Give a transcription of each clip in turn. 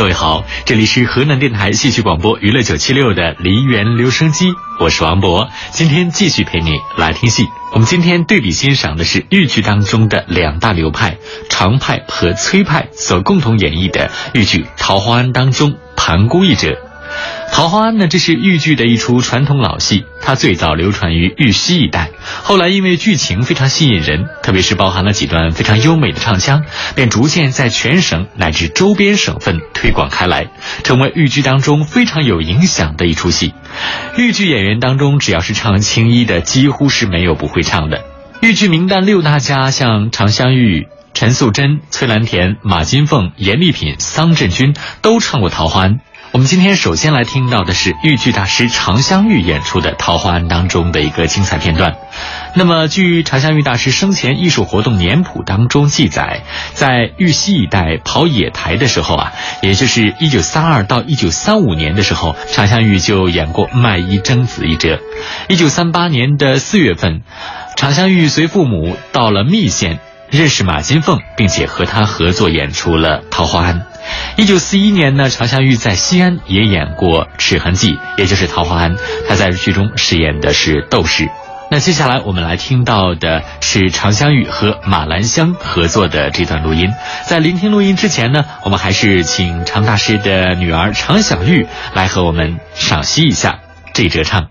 各位好，这里是河南电台戏曲广播娱乐九七六的梨园留声机，我是王博，今天继续陪你来听戏。我们今天对比欣赏的是豫剧当中的两大流派常派和崔派所共同演绎的豫剧《桃花庵》当中盘姑一者。《桃花庵》呢，这是豫剧的一出传统老戏，它最早流传于豫西一带，后来因为剧情非常吸引人，特别是包含了几段非常优美的唱腔，便逐渐在全省乃至周边省份推广开来，成为豫剧当中非常有影响的一出戏。豫剧演员当中，只要是唱青衣的，几乎是没有不会唱的。豫剧名旦六大家，像常香玉、陈素贞、崔兰田、马金凤、严丽品、桑振军，都唱过《桃花庵》。我们今天首先来听到的是豫剧大师常香玉演出的《桃花庵》当中的一个精彩片段。那么，据常香玉大师生前艺术活动年谱当中记载，在豫西一带跑野台的时候啊，也就是一九三二到一九三五年的时候，常香玉就演过卖衣征子一折。一九三八年的四月份，常香玉随父母到了密县，认识马金凤，并且和他合作演出了《桃花庵》。一九四一年呢，常香玉在西安也演过《齿痕记》，也就是《桃花庵》，她在剧中饰演的是窦氏。那接下来我们来听到的是常香玉和马兰香合作的这段录音。在聆听录音之前呢，我们还是请常大师的女儿常小玉来和我们赏析一下这折唱。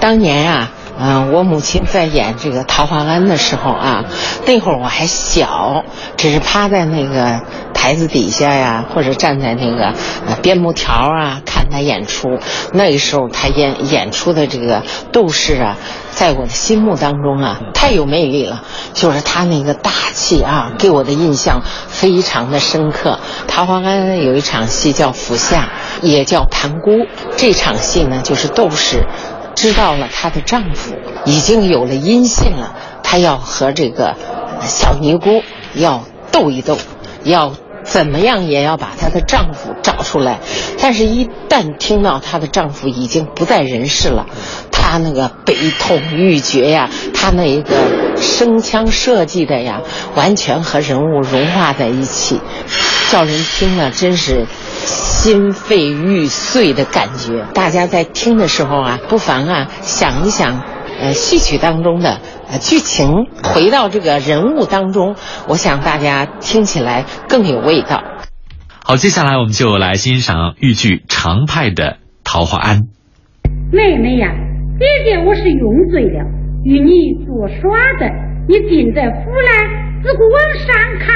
当年啊。嗯，我母亲在演这个《桃花庵》的时候啊，那会儿我还小，只是趴在那个台子底下呀，或者站在那个边木条啊看她演出。那个时候她演演出的这个斗士啊，在我的心目当中啊，太有魅力了。就是她那个大气啊，给我的印象非常的深刻。《桃花庵》有一场戏叫府下，也叫盘姑。这场戏呢，就是斗士。知道了，她的丈夫已经有了音信了，她要和这个小尼姑要斗一斗，要怎么样也要把她的丈夫找出来。但是，一旦听到她的丈夫已经不在人世了，她那个悲痛欲绝呀，她那一个声腔设计的呀，完全和人物融化在一起，叫人听了真是。心肺欲碎的感觉，大家在听的时候啊，不妨啊想一想，呃，戏曲当中的呃剧情，回到这个人物当中，我想大家听起来更有味道。好，接下来我们就来欣赏豫剧常派的《桃花庵》。妹妹呀，姐姐我是用醉了，与你作耍的，你进得府来，只顾往上看，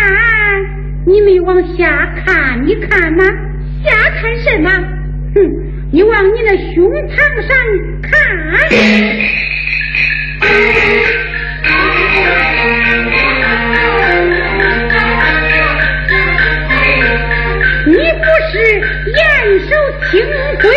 你没往下看，你看吗？瞎看什么？哼！你往你的胸膛上看。你不是严守清规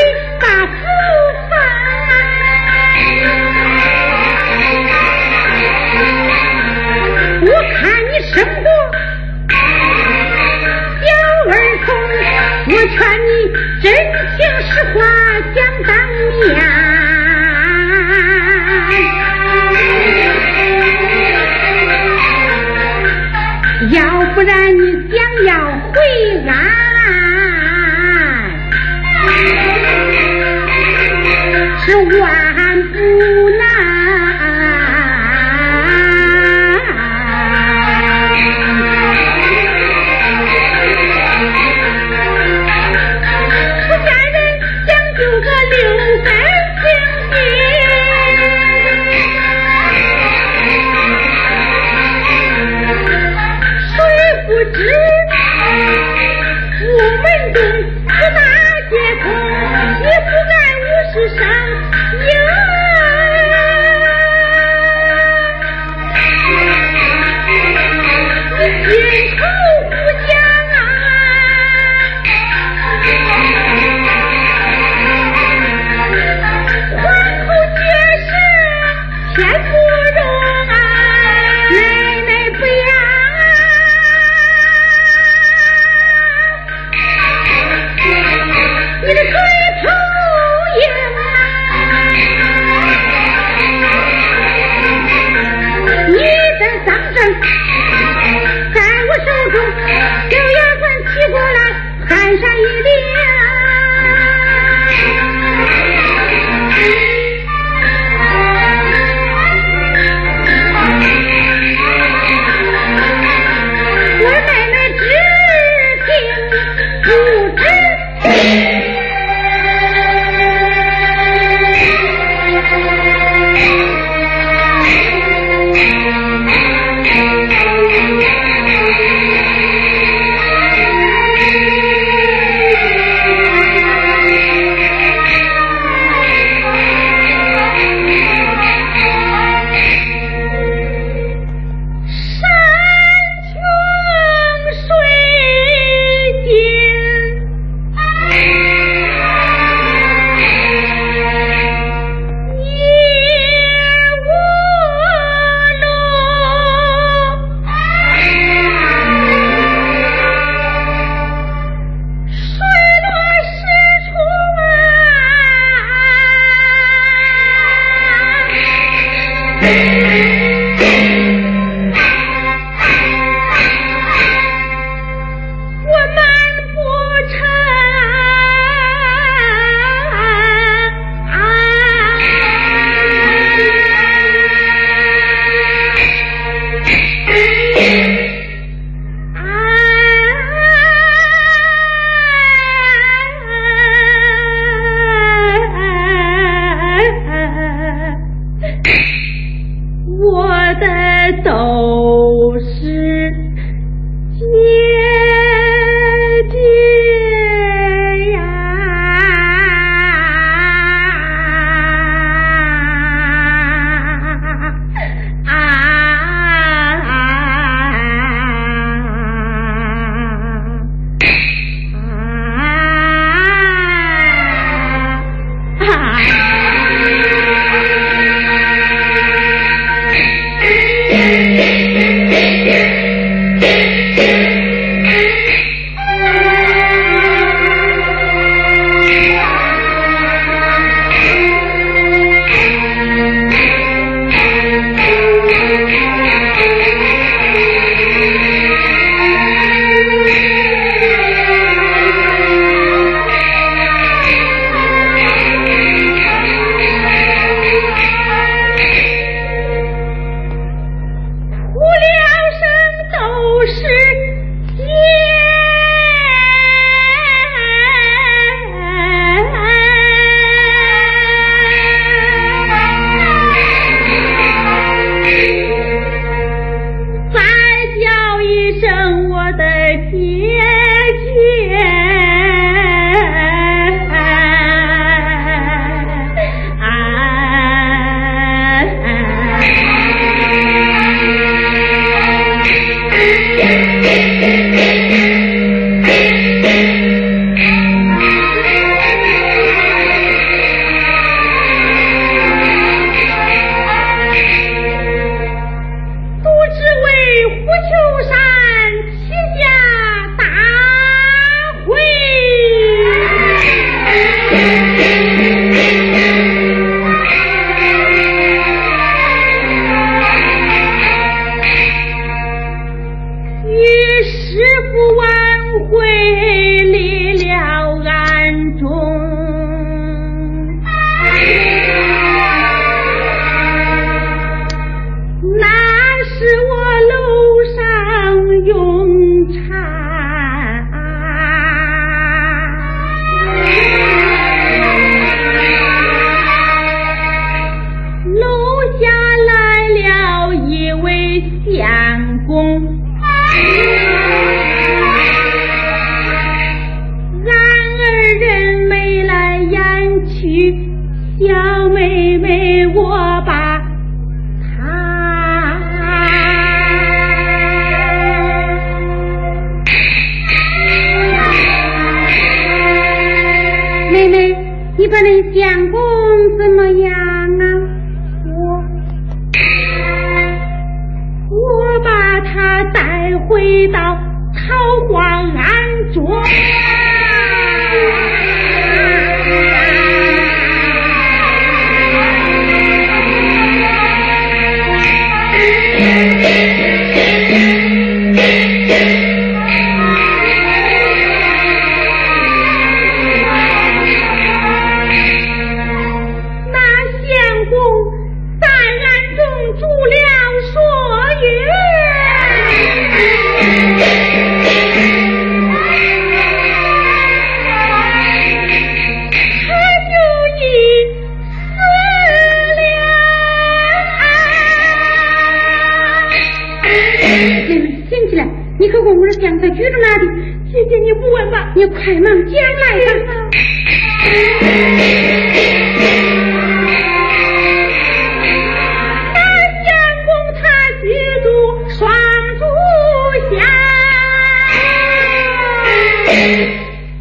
吧，你快忙讲来吧。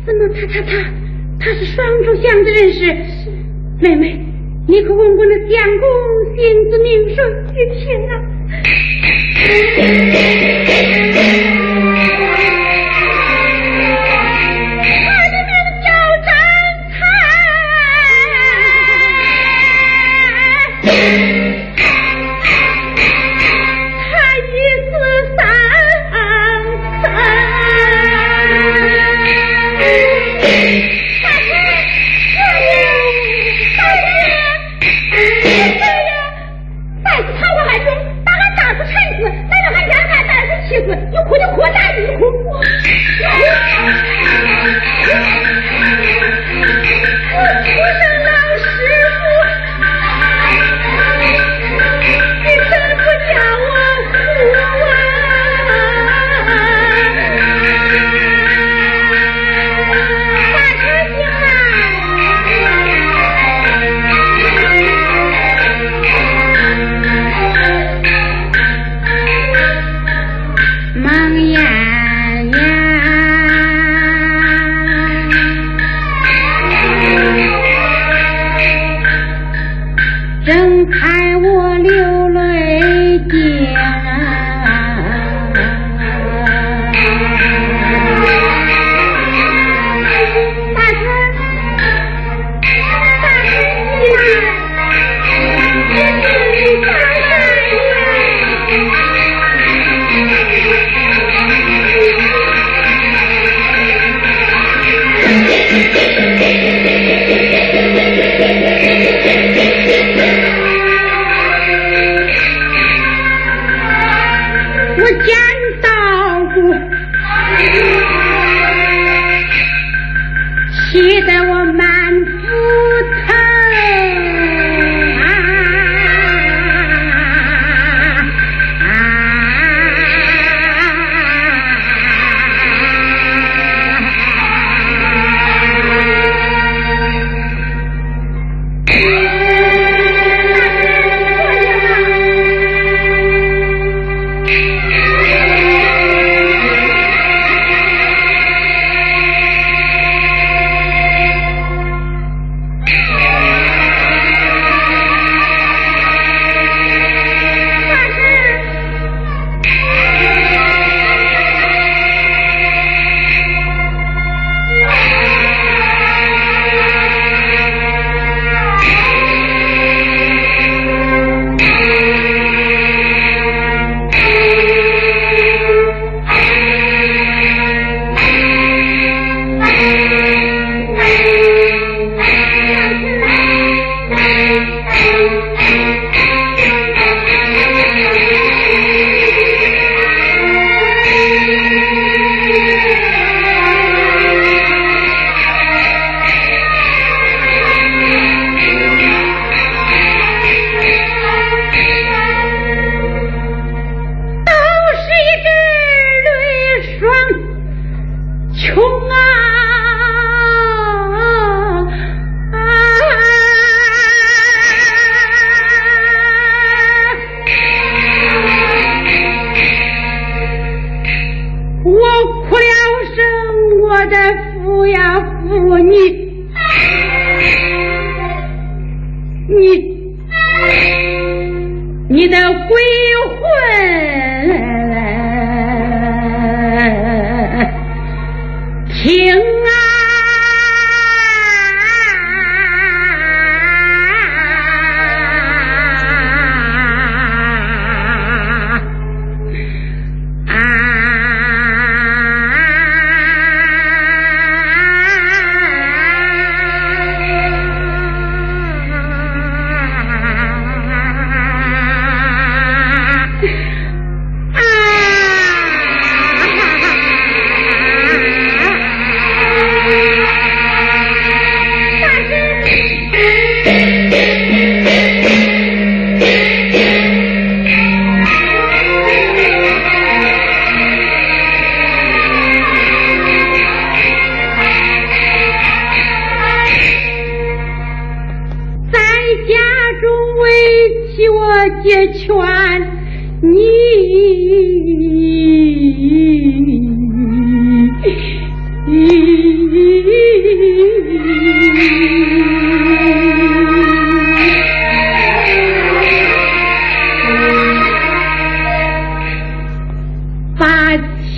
怎么他他他他是双柱相的人士？妹妹，你可问问那相公姓字名谁？你听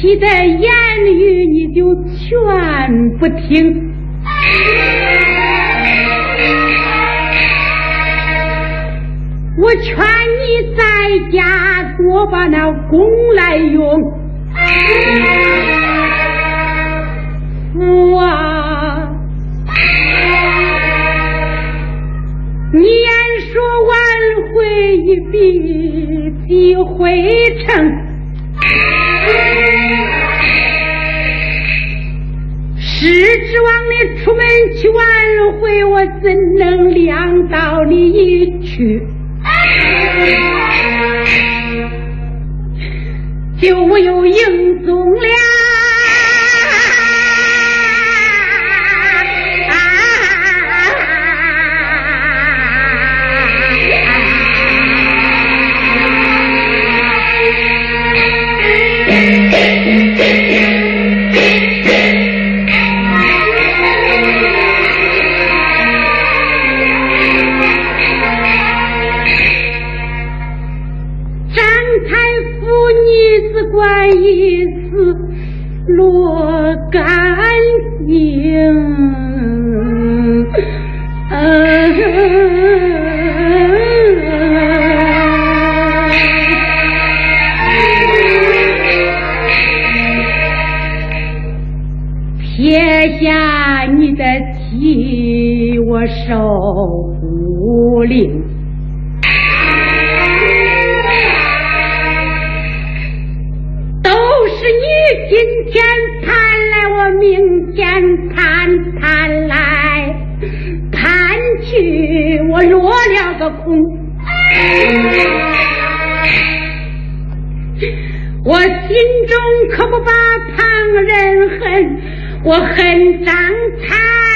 你的言语你就全不听。我劝你在家多把那功来用，父啊！你言说挽回一笔即会成，只指望你出门去挽回，我怎能量到你一去？就有影踪了。不令。都是你今天盼来，我明天盼盼来，盼去我落了个空。我心中可不把旁人恨，我恨张才。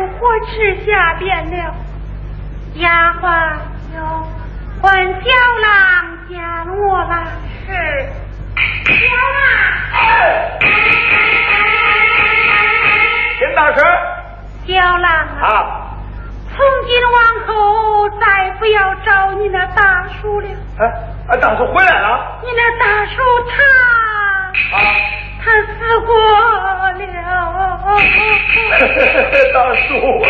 我只下边了丫鬟哟换小郎家落了是小郎哎秦大婶小郎啊从今往后再不要找你那大叔了哎俺大叔回来了。你那大叔他啊。他死过了，大叔啊！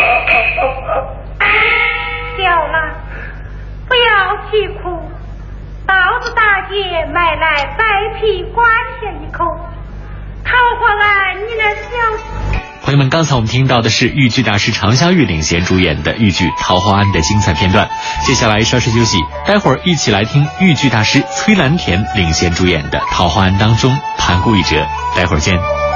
小兰，不要啼哭，包子大姐买来白皮瓜子一颗。桃花庵，你那小。朋友们，刚才我们听到的是豫剧大师常香玉领衔主演的豫剧《桃花庵》的精彩片段。接下来稍事休息，待会儿一起来听豫剧大师崔兰田领衔主演的《桃花庵》当中盘古一折。待会儿见。